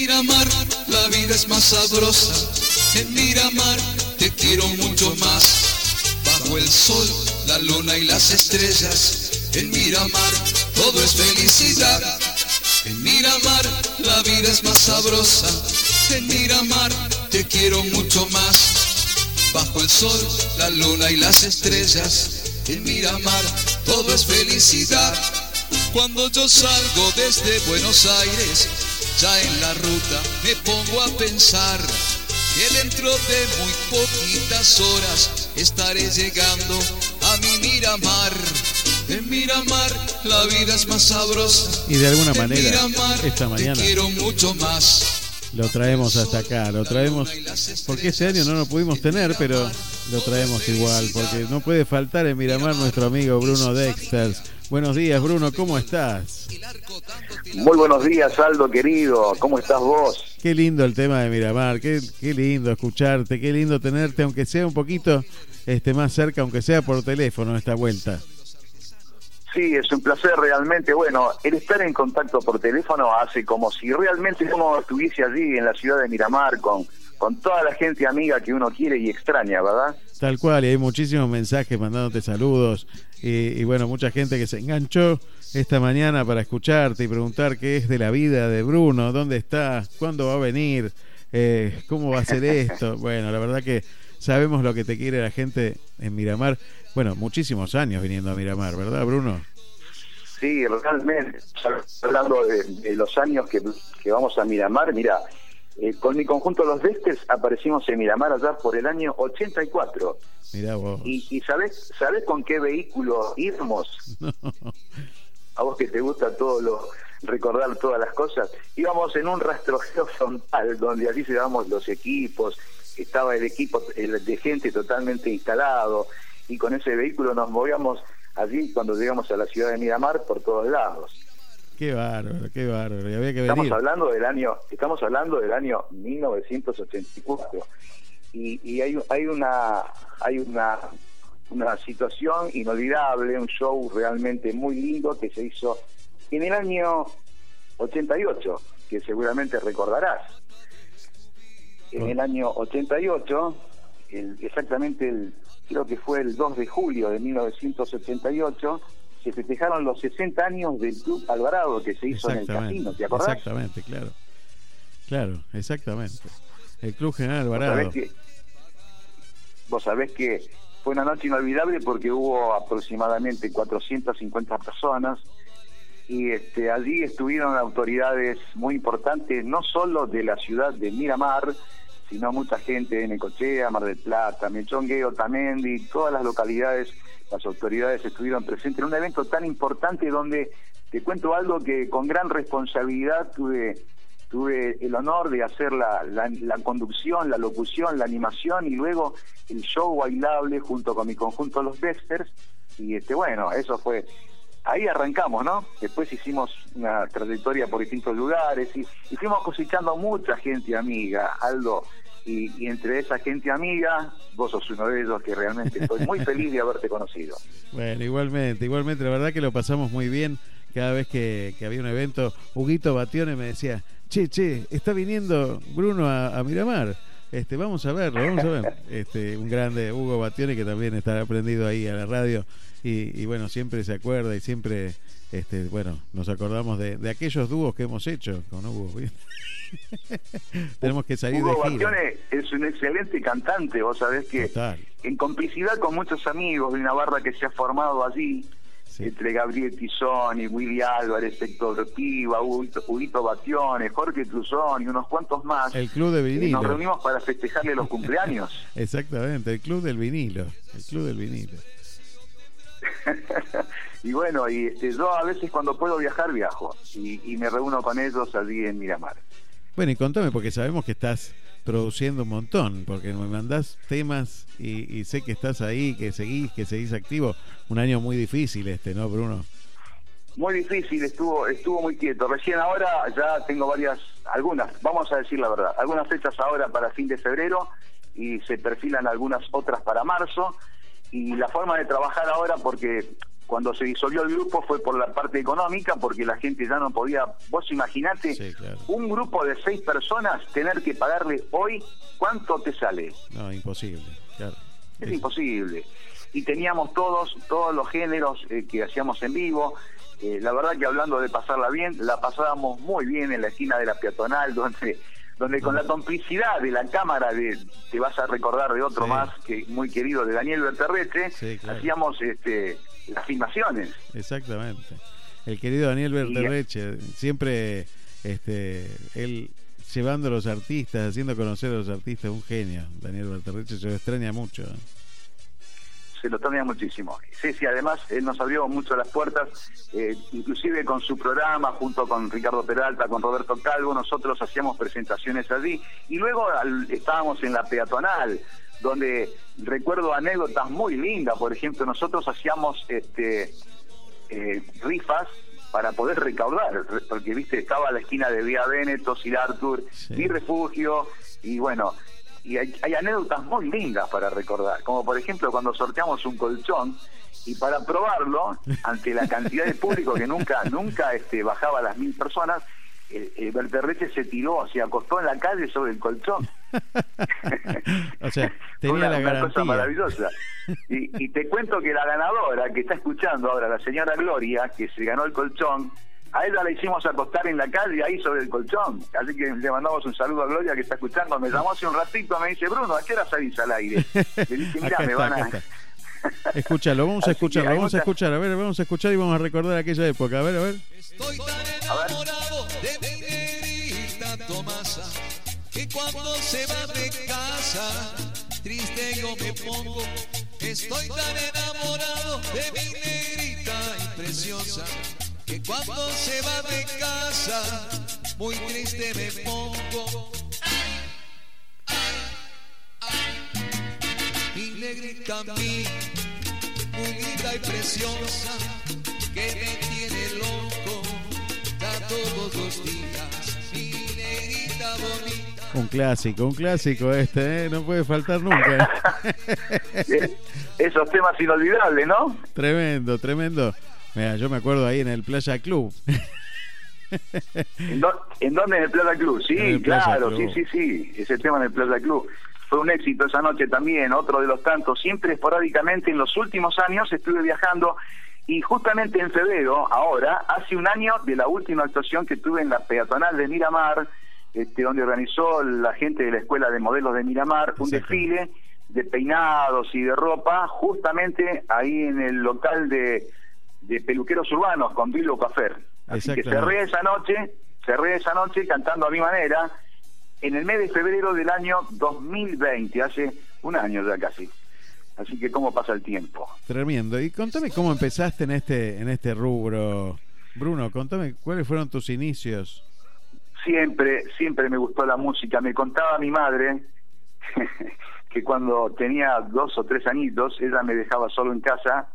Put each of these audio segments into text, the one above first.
Miramar la vida es más sabrosa. En Miramar te quiero mucho más. Bajo el sol, la luna y las estrellas. En Miramar todo es felicidad. En Miramar la vida es más sabrosa. En Miramar te quiero mucho más. Bajo el sol, la luna y las estrellas. En Miramar todo es felicidad. Cuando yo salgo desde Buenos Aires, ya en la ruta me pongo a pensar que dentro de muy poquitas horas estaré llegando a mi Miramar. En Miramar la vida es más sabrosa. Y de alguna manera, Miramar esta mañana te quiero mucho más. Lo traemos hasta acá, lo traemos porque este año no lo pudimos tener, pero lo traemos igual, porque no puede faltar en Miramar nuestro amigo Bruno Dexters. Buenos días, Bruno, ¿cómo estás? Muy buenos días, Aldo querido. ¿Cómo estás vos? Qué lindo el tema de Miramar, qué, qué lindo escucharte, qué lindo tenerte, aunque sea un poquito este, más cerca, aunque sea por teléfono esta vuelta. Sí, es un placer realmente. Bueno, el estar en contacto por teléfono hace como si realmente uno estuviese allí en la ciudad de Miramar con, con toda la gente amiga que uno quiere y extraña, ¿verdad? Tal cual, y hay muchísimos mensajes mandándote saludos y, y bueno, mucha gente que se enganchó esta mañana para escucharte y preguntar qué es de la vida de Bruno, dónde está, cuándo va a venir, eh, cómo va a ser esto. Bueno, la verdad que sabemos lo que te quiere la gente en Miramar. Bueno, muchísimos años viniendo a Miramar, ¿verdad, Bruno? Sí, realmente. Hablando de, de los años que, que vamos a Miramar, mira, eh, con mi conjunto Los Vestes aparecimos en Miramar allá por el año 84. Mirá vos. ¿Y, y sabés, sabés con qué vehículo íbamos? a vos que te gusta todo lo recordar todas las cosas, íbamos en un rastrojeo frontal donde allí llevábamos los equipos, estaba el equipo el de gente totalmente instalado y con ese vehículo nos movíamos allí cuando llegamos a la ciudad de Miramar por todos lados. Qué bárbaro, qué bárbaro. Y había que Estamos venir. hablando del año, estamos hablando del año 1984 y, y hay, hay una hay una una situación inolvidable, un show realmente muy lindo que se hizo en el año 88, que seguramente recordarás. En el año 88, el- exactamente el, creo que fue el 2 de julio de 1988, se festejaron los 60 años del Club Alvarado que se hizo en el casino, ¿te acordás? Exactamente, claro. Claro, exactamente. El Club General Vos Alvarado. sabés que, vos sabés que fue una noche inolvidable porque hubo aproximadamente 450 personas y este, allí estuvieron autoridades muy importantes, no solo de la ciudad de Miramar, sino mucha gente de Necochea, Mar del Plata, Mechongueo, Tamendi, todas las localidades, las autoridades estuvieron presentes en un evento tan importante donde te cuento algo que con gran responsabilidad tuve tuve el honor de hacer la conducción, la locución, la animación y luego el show bailable junto con mi conjunto Los Dexters y este bueno, eso fue ahí arrancamos, ¿no? Después hicimos una trayectoria por distintos lugares y, y fuimos cosechando mucha gente amiga, Aldo, y, y entre esa gente amiga, vos sos uno de ellos que realmente estoy muy feliz de haberte conocido. Bueno, igualmente, igualmente, la verdad que lo pasamos muy bien. Cada vez que, que había un evento, Huguito Batione me decía, che, che, está viniendo Bruno a, a Miramar. Este, vamos a verlo, vamos a ver. Este, un grande Hugo Batione que también está aprendido ahí a la radio y, y bueno, siempre se acuerda y siempre, este, bueno, nos acordamos de, de aquellos dúos que hemos hecho con Hugo. Tenemos que salir Hugo de gira. Bastione es un excelente cantante, vos sabés que Total. en complicidad con muchos amigos de una barra que se ha formado allí, Sí. entre Gabriel Tizón y Willy Álvarez, Héctor Piva, Huguito, Huguito Batione, Jorge Truzón y unos cuantos más, El club de eh, nos vinilo. reunimos para festejarle los cumpleaños. Exactamente, el club del vinilo. El club del vinilo. y bueno, y este, yo a veces cuando puedo viajar, viajo y, y me reúno con ellos allí en Miramar. Bueno, y contame, porque sabemos que estás produciendo un montón, porque me mandás temas y, y sé que estás ahí, que seguís, que seguís activo. Un año muy difícil este, ¿no, Bruno? Muy difícil, estuvo estuvo muy quieto. Recién ahora ya tengo varias, algunas, vamos a decir la verdad, algunas fechas ahora para fin de febrero y se perfilan algunas otras para marzo. Y la forma de trabajar ahora, porque cuando se disolvió el grupo fue por la parte económica, porque la gente ya no podía. Vos imaginate un grupo de seis personas tener que pagarle hoy, ¿cuánto te sale? No, imposible, claro. Es imposible. Y teníamos todos, todos los géneros eh, que hacíamos en vivo. Eh, la verdad que hablando de pasarla bien, la pasábamos muy bien en la esquina de la peatonal, donde donde con la complicidad de la cámara de te vas a recordar de otro más que muy querido de Daniel Berterrete hacíamos este las filmaciones. Exactamente. El querido Daniel Berterreche siempre este él llevando a los artistas haciendo conocer a los artistas un genio Daniel Berterreche se lo extraña mucho se lo extraña muchísimo. Sí, sí, además él nos abrió mucho las puertas, eh, inclusive con su programa, junto con Ricardo Peralta, con Roberto Calvo, nosotros hacíamos presentaciones allí y luego estábamos en la peatonal, donde recuerdo anécdotas muy lindas, por ejemplo, nosotros hacíamos este eh, rifas para poder recaudar, porque viste, estaba la esquina de Vía Veneto, Sir Arthur, mi refugio, y bueno, y hay, anécdotas muy lindas para recordar, como por ejemplo cuando sorteamos un colchón y para probarlo, ante la cantidad de público que nunca nunca este, bajaba a las mil personas, el, el se tiró, se acostó en la calle sobre el colchón. o sea, tenía la garantía. cosa maravillosa. Y, y te cuento que la ganadora que está escuchando ahora, la señora Gloria, que se ganó el colchón, a ella la hicimos acostar en la calle ahí sobre el colchón. Así que le mandamos un saludo a Gloria que está escuchando. Me llamó hace un ratito, me dice, Bruno, ¿a qué hora salís al aire? Le dije, mira, me van a... Escúchalo, vamos a escucharlo, vamos a escuchar, a ver, vamos a escuchar y vamos a recordar aquella época. A ver, a ver. Estoy tan enamorado de mi Tomasa que cuando se va de casa, triste yo me pongo. Estoy tan enamorado de mi negrita y preciosa que cuando se va de casa, muy triste me pongo. Le grita a mí, y preciosa, que me tiene loco, da todos los días, mi negrita bonita. Un clásico, un clásico este, ¿eh? no puede faltar nunca. Esos temas inolvidables, ¿no? Tremendo, tremendo. Mira, yo me acuerdo ahí en el Playa Club. ¿En, dónde? En el Playa Club. Sí, claro, sí, sí, sí. Ese tema en el Playa Club. Fue un éxito esa noche también, otro de los tantos. Siempre esporádicamente en los últimos años estuve viajando y justamente en febrero, ahora, hace un año de la última actuación que tuve en la peatonal de Miramar, este, donde organizó la gente de la Escuela de Modelos de Miramar un desfile de peinados y de ropa, justamente ahí en el local de de peluqueros urbanos con Bilbo Cafer. Así que cerré esa noche, cerré esa noche cantando a mi manera en el mes de febrero del año 2020, hace un año ya casi. Así que cómo pasa el tiempo. Tremendo. Y contame cómo empezaste en este en este rubro. Bruno, contame cuáles fueron tus inicios. Siempre, siempre me gustó la música. Me contaba mi madre que cuando tenía dos o tres añitos, ella me dejaba solo en casa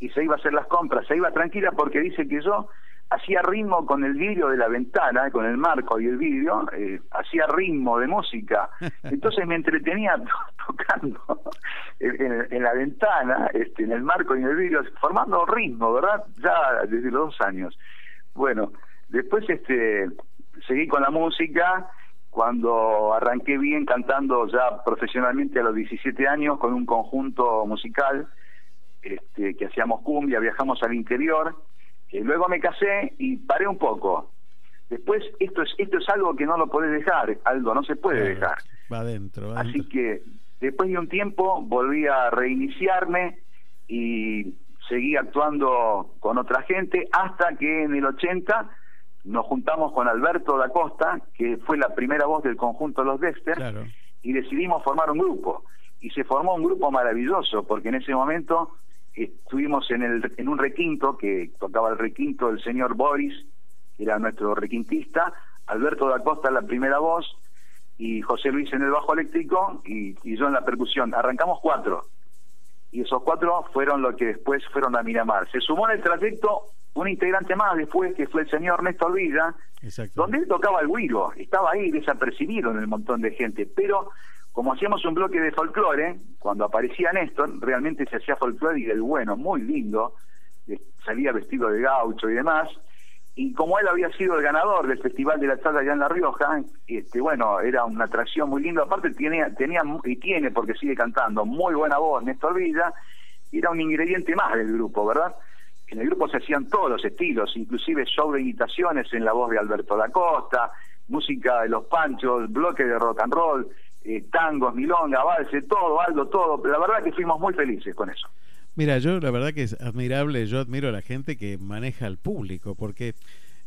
y se iba a hacer las compras, se iba tranquila porque dice que yo hacía ritmo con el vidrio de la ventana, con el marco y el vidrio, eh, hacía ritmo de música. Entonces me entretenía tocando en, la ventana, este, en el marco y en el vidrio, formando ritmo, ¿verdad? Ya desde los dos años. Bueno, después este seguí con la música, cuando arranqué bien cantando ya profesionalmente a los 17 años con un conjunto musical este, que hacíamos cumbia, viajamos al interior, eh, luego me casé y paré un poco. Después, esto es, esto es algo que no lo podés dejar, algo no se puede dejar. Va adentro, Así que después de un tiempo volví a reiniciarme y seguí actuando con otra gente hasta que en el 80 nos juntamos con Alberto da Costa, que fue la primera voz del conjunto Los Dexter, y decidimos formar un grupo. Y se formó un grupo maravilloso, porque en ese momento estuvimos en, el, en un requinto que tocaba el requinto el señor Boris, que era nuestro requintista, Alberto da Costa en la primera voz y José Luis en el bajo eléctrico y, yo en la percusión. Arrancamos cuatro y esos cuatro fueron los que después fueron a Miramar. Se sumó en el trayecto un integrante más después, que fue el señor Néstor Villa, donde él tocaba el guiro, estaba ahí desapercibido en el montón de gente, pero como hacíamos un bloque de folclore, cuando aparecía Néstor, realmente se hacía folclore y del bueno, muy lindo, salía vestido de gaucho y demás. Y como él había sido el ganador del Festival de la Charla allá en La Rioja, este, bueno, era una atracción muy linda. Aparte tenía, tenía y tiene, porque sigue cantando, muy buena voz Néstor Villa, y era un ingrediente más del grupo, ¿verdad? En el grupo se hacían todos los estilos, inclusive show de imitaciones en la voz de Alberto da Costa, música de los Panchos, bloque de rock and roll, eh, tangos, milonga, valse, todo, algo, todo. Pero la verdad que fuimos muy felices con eso. Mira, yo la verdad que es admirable, yo admiro a la gente que maneja al público, porque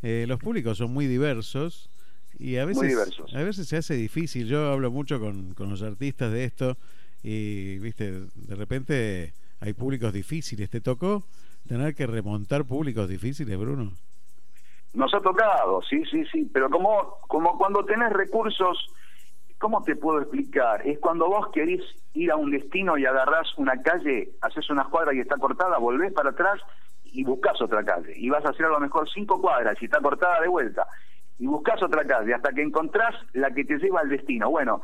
eh, los públicos son muy diversos y a veces, a veces se hace difícil. Yo hablo mucho con, con los artistas de esto y, viste, de repente hay públicos difíciles. ¿Te tocó tener que remontar públicos difíciles, Bruno? Nos ha tocado, sí, sí, sí, pero como, como cuando tenés recursos ¿Cómo te puedo explicar? Es cuando vos querés ir a un destino y agarrás una calle, haces una cuadra y está cortada, volvés para atrás y buscas otra calle. Y vas a hacer a lo mejor cinco cuadras y está cortada de vuelta. Y buscas otra calle hasta que encontrás la que te lleva al destino. Bueno,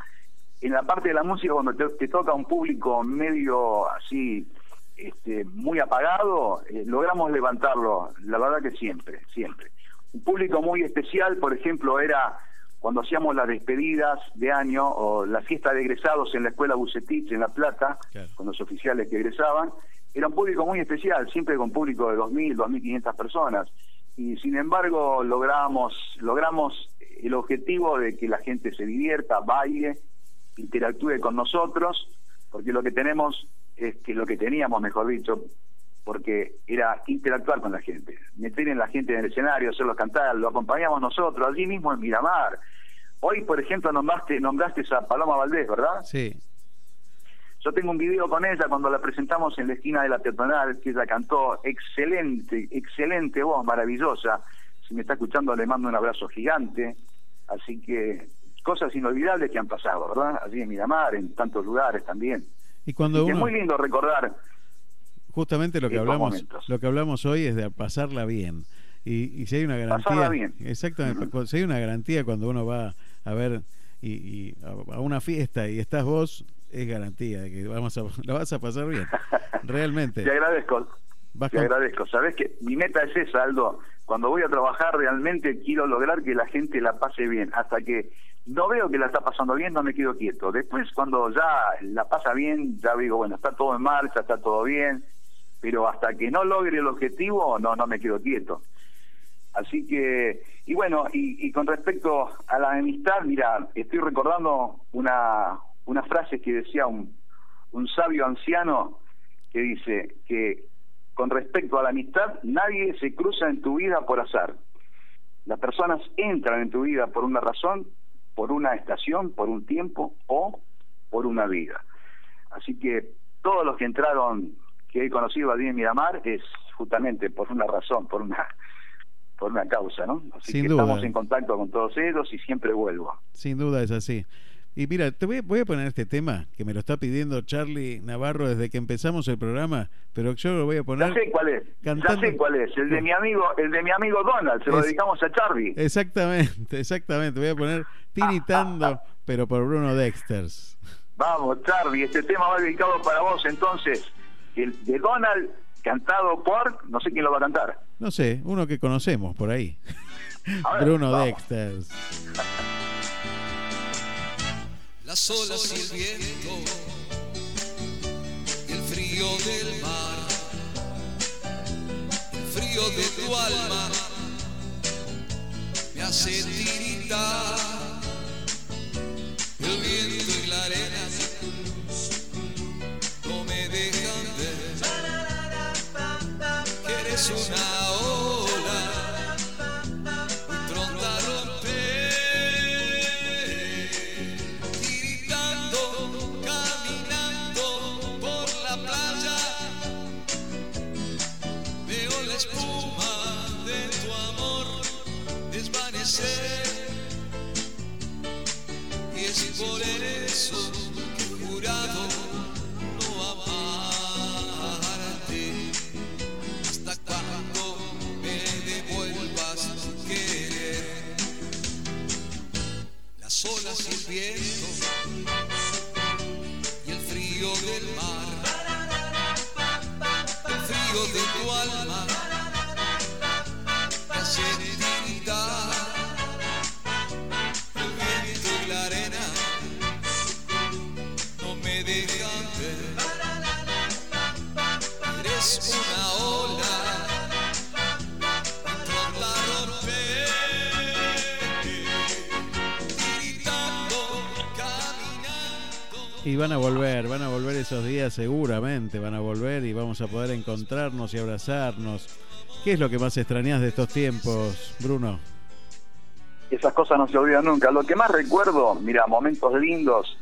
en la parte de la música, cuando te, toca un público medio así, este, muy apagado, eh, logramos levantarlo, la verdad que siempre, siempre. Un público muy especial, por ejemplo, era cuando hacíamos las despedidas de año o la fiesta de egresados en la escuela Bucetich en La Plata, con los oficiales que egresaban, era un público muy especial, siempre con público de 2.000, 2.500 personas. Y sin embargo logramos, logramos el objetivo de que la gente se divierta, baile, interactúe con nosotros, porque lo que tenemos es que lo que teníamos, mejor dicho, porque era interactuar con la gente, meter en la gente en el escenario, hacerlos cantar, lo acompañamos nosotros, allí mismo en Miramar. Hoy, por ejemplo, nombraste, nombraste a Paloma Valdés, ¿verdad? Sí. Yo tengo un video con ella cuando la presentamos en la esquina de la peatonal, que ella cantó excelente, excelente voz, maravillosa. Si me está escuchando, le mando un abrazo gigante. Así que cosas inolvidables que han pasado, ¿verdad? Allí en Miramar, en tantos lugares también. Y cuando Es muy lindo recordar justamente lo que hablamos lo que hablamos hoy es de pasarla bien. Y, si hay una garantía bien. exactamente si hay una garantía cuando uno va a ver y, a, una fiesta y estás vos es garantía de que vamos a la vas a pasar bien realmente. Te agradezco. Te agradezco. Sabes que mi meta es esa Aldo. Cuando voy a trabajar realmente quiero lograr que la gente la pase bien. Hasta que no veo que la está pasando bien, no me quedo quieto. Después, cuando ya la pasa bien, ya digo, bueno, está todo en marcha, está todo bien, pero hasta que no logre el objetivo no no me quedo quieto. Así que y bueno y, con respecto a la amistad mira estoy recordando una una frase que decía un un sabio anciano que dice que con respecto a la amistad nadie se cruza en tu vida por azar. Las personas entran en tu vida por una razón por una estación por un tiempo o por una vida. Así que todos los que entraron que he conocido a Dien Miramar es justamente por una razón, por una por una causa, ¿no? Así que estamos en contacto con todos ellos y siempre vuelvo. Sin duda es así. Y mira, te voy, voy, a poner este tema que me lo está pidiendo Charlie Navarro desde que empezamos el programa, pero yo lo voy a poner. Ya sé cuál es. Ya sé cuál es. El de mi amigo, el de mi amigo Donald. Se lo dedicamos a Charlie. Exactamente, exactamente. Voy a poner tiritando, pero por Bruno Dexters. Vamos, Charlie. Este tema va dedicado para vos, entonces el de Donald cantado por, no sé quién lo va a cantar. No sé, uno que conocemos por ahí. Bruno Dexter. Las olas y el viento, el frío del mar, el frío de tu alma me hace tiritar. Van a volver, van a volver esos días seguramente, van a volver y vamos a poder encontrarnos y abrazarnos. ¿Qué es lo que más extrañas de estos tiempos, Bruno? Esas cosas no se olvidan nunca. Lo que más recuerdo, mira, momentos lindos.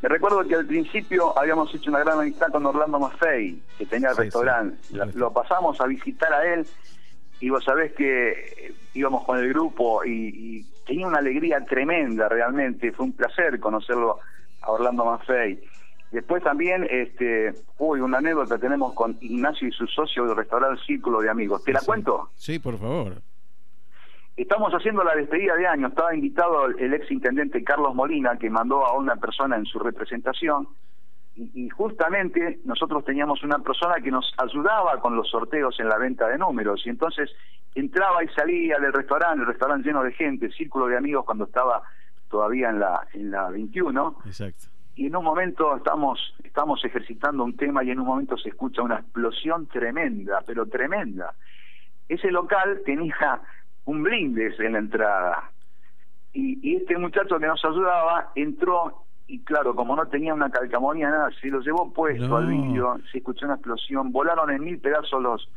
Me recuerdo que al principio habíamos hecho una gran amistad con Orlando Maffei, que tenía el Sí, restaurante. sí. Lo pasamos a visitar a él y vos sabés que íbamos con el grupo y, y tenía una alegría tremenda realmente. Fue un placer conocerlo a Orlando Maffei. Después también, este, uy, una anécdota tenemos con Ignacio y su socio del restaurante Círculo de Amigos. ¿Te la Sí. cuento? Sí, por favor. Estamos haciendo la despedida de año. Estaba invitado el ex intendente Carlos Molina, que mandó a una persona en su representación. Y, y justamente nosotros teníamos una persona que nos ayudaba con los sorteos en la venta de números. Y entonces entraba y salía del restaurante, el restaurante lleno de gente, círculo de amigos cuando estaba todavía en la, en la 21 Exacto. y en un momento estamos estamos ejercitando un tema y en un momento se escucha una explosión tremenda, pero tremenda. Ese local tenía un blindes en la entrada y, y este muchacho que nos ayudaba entró y claro, como no tenía una calcamonía nada, se lo llevó puesto No. al vidrio, se escuchó una explosión, volaron en mil pedazos los,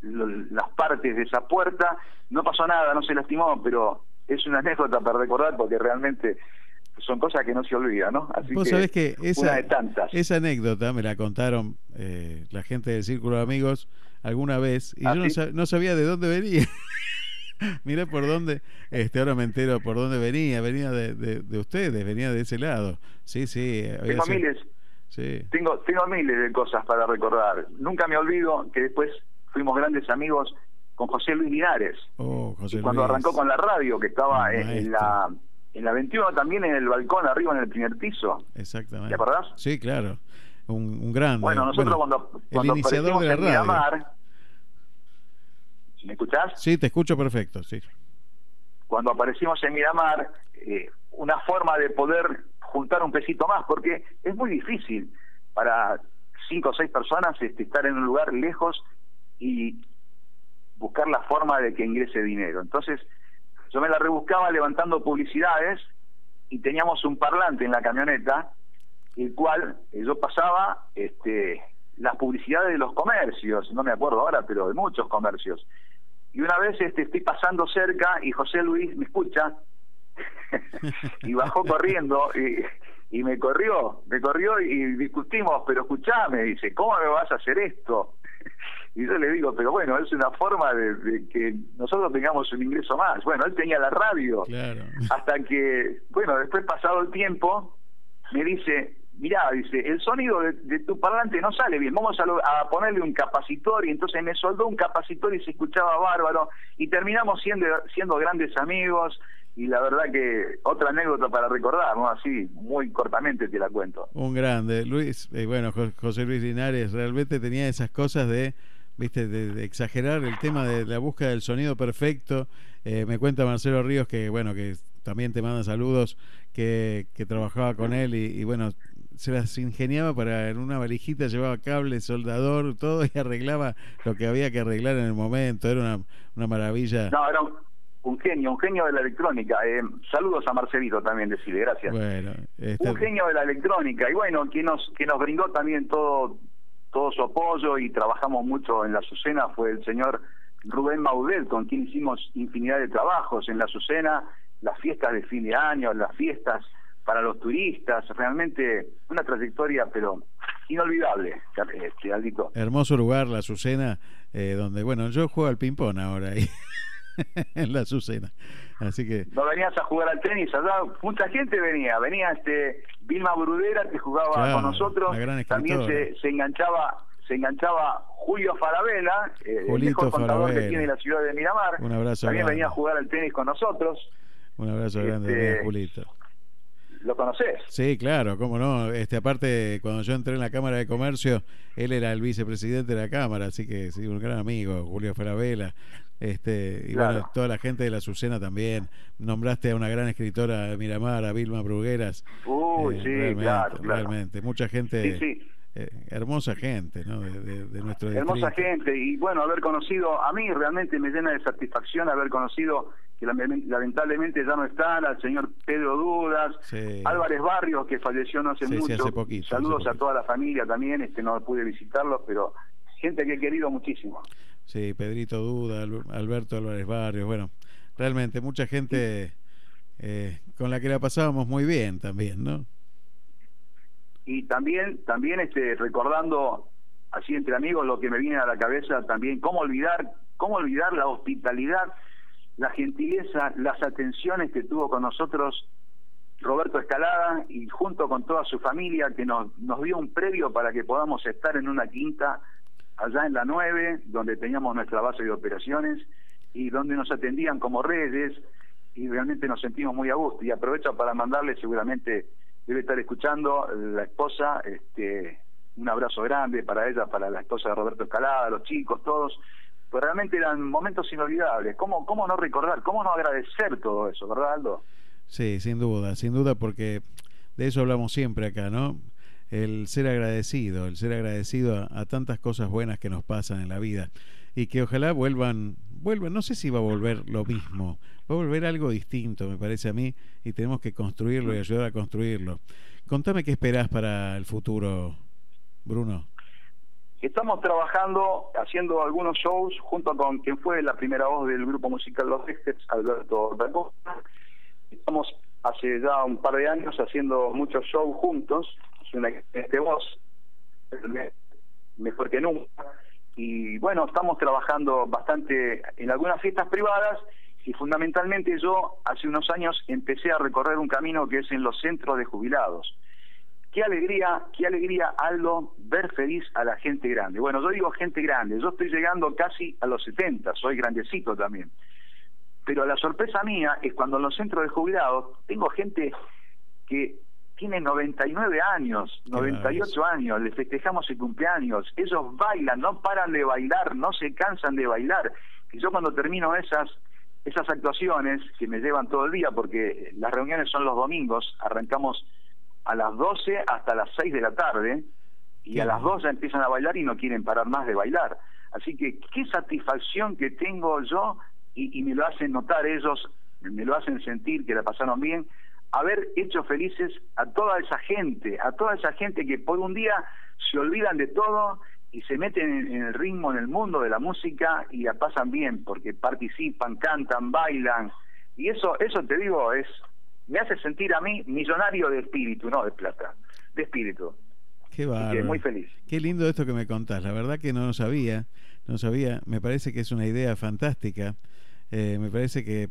los- las partes de esa puerta, no pasó nada, no se lastimó, pero es una anécdota para recordar porque realmente son cosas que no se olvidan, ¿no? Así Vos que sabés que esa, una de tantas. esa anécdota me la contaron eh, la gente del Círculo de Amigos alguna vez y ¿Ah, yo no, sabía de dónde venía. Mirá por dónde, este, ahora me entero por dónde venía, venía de, de, de ustedes, venía de ese lado. Sí, sí. Tengo sido- miles, Sí, tengo, tengo miles de cosas para recordar. Nunca me olvido que después fuimos grandes amigos con José Luis Linares. oh, José cuando arrancó con la radio, que estaba en, la en la 21 también en el balcón arriba en el primer piso. Exactamente. ¿Te acordás? Sí, claro. Un, un grande. Bueno, nosotros cuando, el cuando iniciador aparecimos de la radio. Miramar, ¿me escuchás? Sí, te escucho perfecto, sí. Cuando aparecimos en Miramar, eh, una forma de poder juntar un pesito más, porque es muy difícil para cinco o seis personas este, estar en un lugar lejos y buscar la forma de que ingrese dinero. Entonces, yo me la rebuscaba levantando publicidades y teníamos un parlante en la camioneta, el cual eh, yo pasaba este, las publicidades de los comercios, no me acuerdo ahora, pero de muchos comercios. Y una vez este, estoy pasando cerca y José Luis me escucha y bajó corriendo y, y me corrió, me corrió y discutimos, pero escuchame, dice, ¿cómo me vas a hacer esto? Y yo le digo, pero bueno, es una forma de, de que nosotros tengamos un ingreso más. Bueno, él tenía la radio, Claro. hasta que, bueno, después pasado el tiempo, me dice, mirá, dice, el sonido de, de tu parlante no sale bien, vamos a, lo- a ponerle un capacitor, y entonces me soldó un capacitor y se escuchaba bárbaro, y terminamos siendo, siendo grandes amigos, y la verdad que otra anécdota para recordar, ¿no? Así, muy cortamente te la cuento. Un grande. Luis, eh, bueno, Jo- José Luis Linares realmente tenía esas cosas de, viste, de, de exagerar el tema de la búsqueda del sonido perfecto. Eh, me cuenta Marcelo Ríos que, bueno, que también te manda saludos, que, que trabajaba con él y, y, bueno, se las ingeniaba para en una valijita, llevaba cable, soldador, todo y arreglaba lo que había que arreglar en el momento. Era una, una maravilla. No, era un, un genio, un genio de la electrónica. Eh, saludos a Marcelito también, decirle, gracias. Bueno, este, un genio de la electrónica y bueno que nos que nos brindó también todo todo su apoyo y trabajamos mucho en la Azucena fue el señor Rubén Maudet con quien hicimos infinidad de trabajos en la Azucena las fiestas de fin de año las fiestas para los turistas realmente una trayectoria pero inolvidable este Aldito Hermoso lugar, la Azucena, eh, donde, bueno, yo juego al ping-pong ahora ahí, en la Azucena. Así que, no venías a jugar al tenis allá mucha gente venía venía este Vilma Brudera que jugaba Claro, con nosotros también se, se enganchaba se enganchaba Julio Farabella eh, el mejor contador que tiene la ciudad de Miramar Un abrazo también grande. venía a jugar al tenis con nosotros un abrazo grande Este, Julito. ¿Lo conoces? Sí, claro, cómo no. Este, aparte, cuando yo entré en la Cámara de Comercio, él era el vicepresidente de la Cámara, así que sí, un gran amigo, Julio Farabela. Este, y bueno, toda la gente de la Azucena también. Nombraste a una gran escritora de Miramar, a Vilma Brugueras. Uy, Eh, sí, realmente, claro, claro. realmente. Mucha gente, Sí, sí. Eh, hermosa gente, ¿no? De, de- de nuestro Hermosa distrito. gente y bueno, haber conocido, a mí realmente me llena de satisfacción haber conocido que lame- lamentablemente ya no están al señor Pedro Dudas, Sí. Álvarez Barrios que falleció no hace Sí, sí, mucho, hace poquito, saludos hace a toda la familia también, este no pude visitarlos, pero gente que he querido muchísimo. Sí, Pedrito Duda, Al- Alberto Álvarez Barrios, bueno, realmente mucha gente eh, con la que la pasábamos muy bien también, ¿no? Y también, también este, recordando así entre amigos lo que me viene a la cabeza también, cómo olvidar, cómo olvidar la hospitalidad, la gentileza, las atenciones que tuvo con nosotros Roberto Escalada y junto con toda su familia que nos, nos dio un previo para que podamos estar en una quinta allá en la 9, donde teníamos nuestra base de operaciones y donde nos atendían como reyes y realmente nos sentimos muy a gusto. Y aprovecho para mandarle, seguramente debe estar escuchando la esposa, este, un abrazo grande para ella, para la esposa de Roberto Escalada, los chicos, todos. Pues realmente eran momentos inolvidables. ¿Cómo, ¿Cómo no recordar? ¿Cómo no agradecer todo eso, verdad, Aldo? Sí, sin duda, sin duda, porque de eso hablamos siempre acá, ¿no? El ser agradecido, el ser agradecido a, a tantas cosas buenas que nos pasan en la vida y que ojalá vuelvan, vuelvan, no sé si va a volver lo mismo, va a volver algo distinto, me parece a mí, y tenemos que construirlo y ayudar a construirlo. Contame qué esperás para el futuro, Bruno. Estamos trabajando, haciendo algunos shows junto con quien fue la primera voz del grupo musical Los Exters, Alberto Dacosta. Estamos hace ya un par de años haciendo muchos shows juntos, es una excelente voz, me- mejor que nunca. Y bueno, estamos trabajando bastante en algunas fiestas privadas y fundamentalmente yo hace unos años empecé a recorrer un camino que es en los centros de jubilados. Qué alegría, qué alegría, Aldo, ver feliz a la gente grande. Bueno, yo digo gente grande, yo estoy llegando casi a los 70, soy grandecito también. Pero la sorpresa mía es cuando en los centros de jubilados tengo gente que tiene 99 años, 98 años, les festejamos el cumpleaños, ellos bailan, no paran de bailar, no se cansan de bailar. Y yo cuando termino esas esas actuaciones que me llevan todo el día, porque las reuniones son los domingos, arrancamos a las 12 hasta las 6 de la tarde, y a las 2 ya empiezan a bailar y no quieren parar más de bailar. Así que qué satisfacción que tengo yo, y, y me lo hacen notar ellos, me lo hacen sentir que la pasaron bien, haber hecho felices a toda esa gente, a toda esa gente que por un día se olvidan de todo y se meten en, el ritmo, en el mundo de la música y la pasan bien, porque participan, cantan, bailan, y eso, eso te digo, es me hace sentir a mí millonario de espíritu, no de plata, de espíritu. Qué bárbaro. muy feliz. Qué lindo esto que me contás. La verdad que no lo sabía. No sabía. Me parece que es una idea fantástica. Eh, me parece que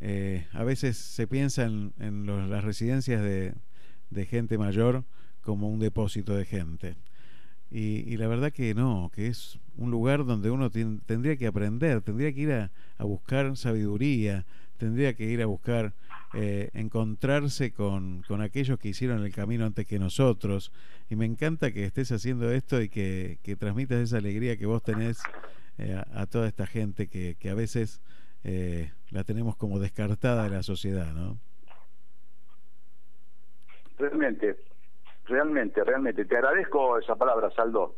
eh, a veces se piensa en, las residencias de, gente mayor como un depósito de gente. Y, la verdad que no, que es un lugar donde uno tendría que aprender, tendría que ir a, buscar sabiduría, tendría que ir a buscar eh, encontrarse con, aquellos que hicieron el camino antes que nosotros. Y me encanta que estés haciendo esto y que, transmitas esa alegría que vos tenés eh, a, toda esta gente que a veces eh, la tenemos como descartada de la sociedad, ¿no? Realmente, realmente, realmente. Te agradezco esa palabra, Saldo.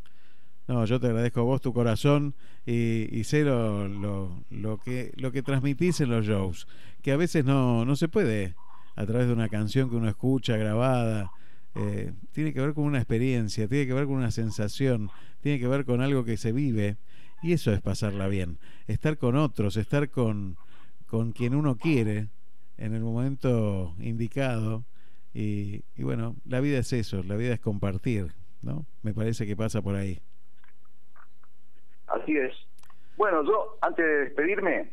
No, yo te agradezco a vos tu corazón y, y sé lo, lo, lo que, lo que transmitís en los shows, que a veces no, no se puede a través de una canción que uno escucha grabada. eh, tiene que ver con una experiencia, tiene que ver con una sensación, tiene que ver con algo que se vive y eso es pasarla bien. Estar con otros, estar con, con quien uno quiere en el momento indicado y, y bueno, la vida es eso, la vida es compartir, ¿no? Me parece que pasa por ahí. Así es. Bueno, yo, antes de despedirme,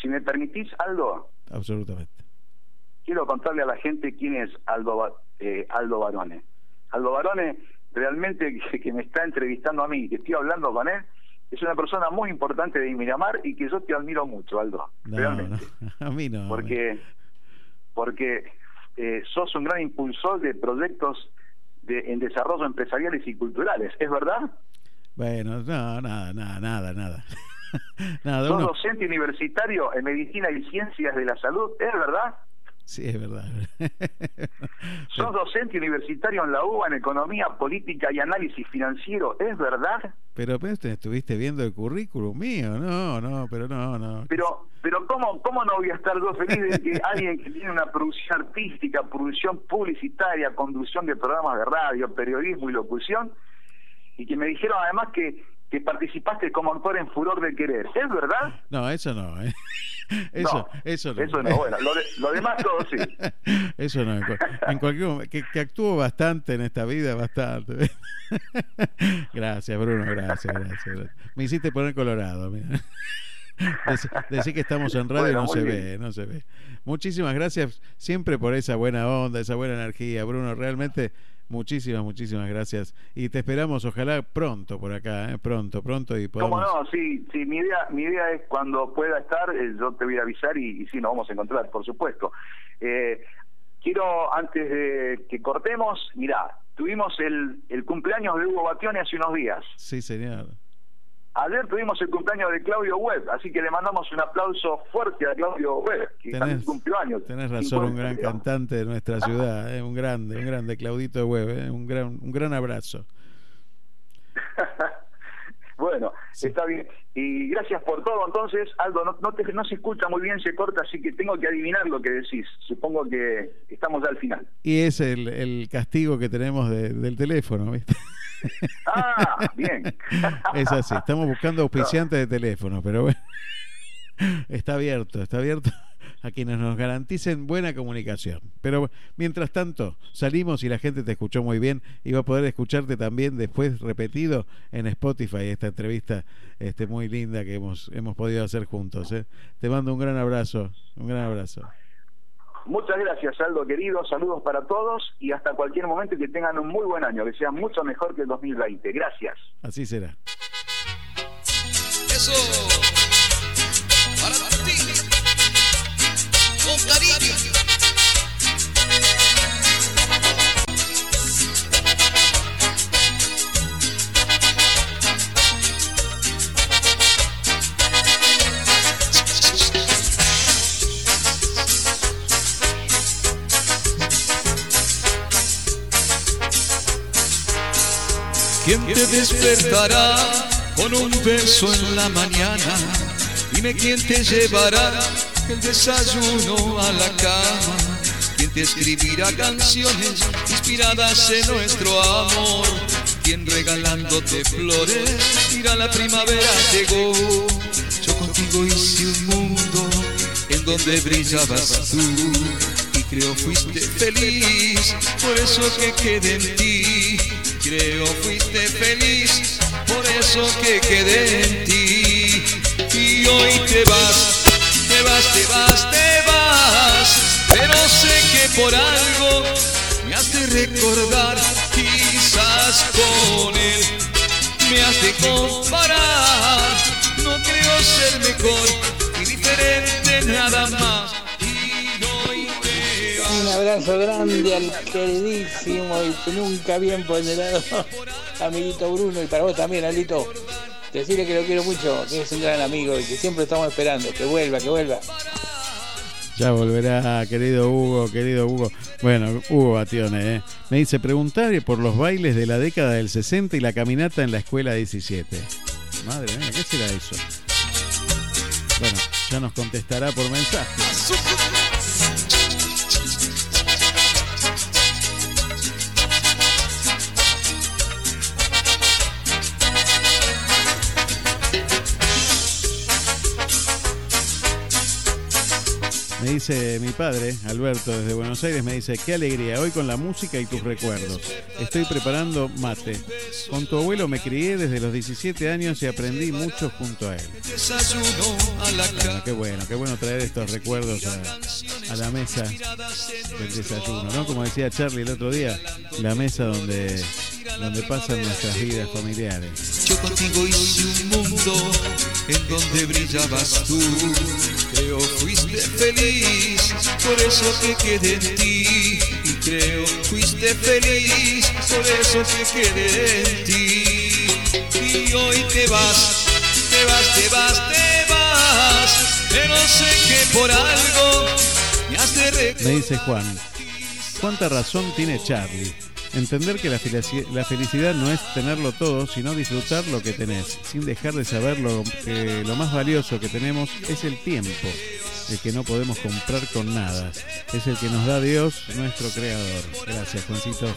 si me permitís, Aldo, Absolutamente. quiero contarle a la gente quién es Aldo, eh, Aldo Barone. Aldo Barone, realmente que, que me está entrevistando a mí, que estoy hablando con él, es una persona muy importante de Miramar y que yo te admiro mucho, Aldo. No, realmente. no, a mí no. Porque, porque eh, sos un gran impulsor de proyectos de, en desarrollo empresariales y culturales, ¿es verdad? Bueno, no, nada, nada, nada, nada. nada sos docente universitario en medicina y ciencias de la salud, ¿es verdad? Sí, es verdad. Sos docente universitario en la UBA en Economía, Política y Análisis Financiero, ¿es verdad? Pero, pero estuviste viendo el currículum mío, no, no, pero no, no. Pero, pero ¿cómo, cómo no voy a estar yo feliz de que alguien que tiene una producción artística, producción publicitaria, conducción de programas de radio, periodismo y locución, y que me dijeron además que que participaste como actor en Furor de Querer. ¿Es verdad? No, eso no. ¿eh? Eso, no, eso no. Eso no. Bueno, lo, demás todo sí. Eso no. En, cualquier momento. Que, que actúo bastante en esta vida, bastante. Gracias, Bruno. Gracias, gracias. Me hiciste poner colorado. Mira. Decir que estamos en radio no se ve, no se ve. Muchísimas gracias siempre por esa buena onda, esa buena energía, Bruno. Realmente Muchísimas, muchísimas gracias. Y te esperamos, ojalá pronto por acá, ¿eh? pronto, pronto. y podamos... ¿Cómo no? Sí, sí mi, idea, mi idea es cuando pueda estar, eh, yo te voy a avisar y, sí, nos vamos a encontrar, por supuesto. Eh, quiero, antes de que cortemos, mirá, tuvimos el, el cumpleaños de Hugo Batione hace unos días. Sí, señor. Ayer tuvimos el cumpleaños de Claudio Webb, así que le mandamos un aplauso fuerte a Claudio Webb, que tenés, cumplió años. Tenés razón, un gran cantante de nuestra ciudad, eh, un grande, un grande, Claudito Webb, eh, un, gran, un gran abrazo. bueno, está bien. Y gracias por todo. Entonces, Aldo, no, no, te, no se escucha muy bien, se corta, así que tengo que adivinar lo que decís. Supongo que estamos ya al final. Y es el, el castigo que tenemos del teléfono, ¿viste? Ah, bien. es así, estamos buscando auspiciantes de teléfono, pero bueno, está abierto, está abierto a quienes nos garanticen buena comunicación. Pero mientras tanto, salimos y la gente te escuchó muy bien y va a poder escucharte también después repetido en Spotify esta entrevista este, muy linda que hemos, hemos podido hacer juntos. ¿eh? Te mando un gran abrazo, un gran abrazo. Muchas gracias, Aldo querido. Saludos para todos y hasta cualquier momento que tengan un muy buen año, que sea mucho mejor que el 2020. Gracias. Así será. Eso. Para ti. Con cariño. ¿Quién te despertará con un beso en la mañana? Dime quién te llevará el desayuno a la cama. ¿Quién te escribirá canciones inspiradas en nuestro amor? ¿Quién regalándote flores mira la primavera llegó? Yo contigo hice un mundo en donde brillabas tú y creo fuiste feliz, por eso que quedé en ti Creo fuiste feliz, por eso que quedé en ti. Y hoy te vas, te vas, te vas, te vas. Pero sé que por algo me has de recordar, quizás con él me has de comparar. No creo ser mejor y diferente nada más abrazo grande al queridísimo y nunca bien ponderado amiguito Bruno y para vos también, Alito. Decirle que lo quiero mucho, que es un gran amigo y que siempre estamos esperando, que vuelva, que vuelva. Ya volverá, querido Hugo, querido Hugo. Bueno, Hugo Batione, ¿eh? me dice preguntar por los bailes de la década del 60 y la caminata en la escuela 17. Madre mía, ¿qué será eso? Bueno, ya nos contestará por mensaje. Me dice mi padre, Alberto, desde Buenos Aires, me dice, qué alegría, hoy con la música y tus recuerdos. Estoy preparando mate. Con tu abuelo me crié desde los 17 años y aprendí mucho junto a él. qué bueno, qué bueno traer estos recuerdos a, la mesa del desayuno, ¿no? Como decía Charlie el otro día, la mesa donde, donde pasan nuestras vidas familiares. Yo contigo hice un mundo en donde brillabas tú. Creo fuiste feliz, por eso que quedé en ti. Y creo fuiste feliz, por eso que quedé en ti. Y hoy te vas, te vas, te vas, te vas. Pero sé que por algo me has de Me dice Juan, ¿cuánta razón tiene Charlie? Entender que la, felicidad no es tenerlo todo, sino disfrutar lo que tenés, sin dejar de saber lo, que lo más valioso que tenemos es el tiempo, el que no podemos comprar con nada. Es el que nos da Dios, nuestro creador. Gracias, Juancito.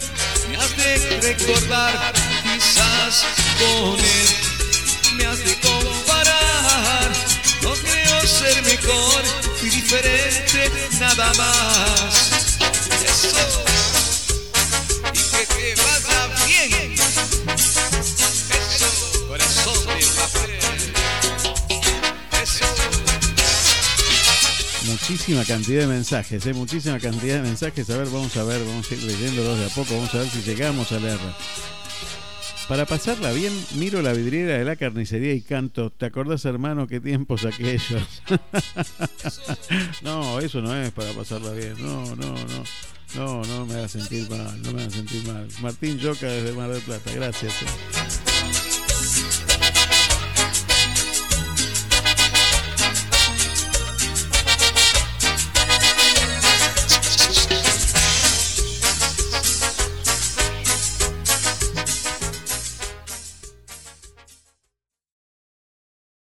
Me has de recordar, quizás con él, me has de comparar. No creo ser mejor y diferente, nada más. Muchísima cantidad de mensajes, ¿eh? muchísima cantidad de mensajes. A ver, vamos a ver, vamos a ir leyéndolos de a poco, vamos a ver si llegamos a leer. Para pasarla bien, miro la vidriera de la carnicería y canto, ¿te acordás hermano qué tiempos aquellos? no, eso no es para pasarla bien, no, no, no. No, no me haga sentir mal, no me haga sentir mal. Martín Yoca desde Mar del Plata, gracias.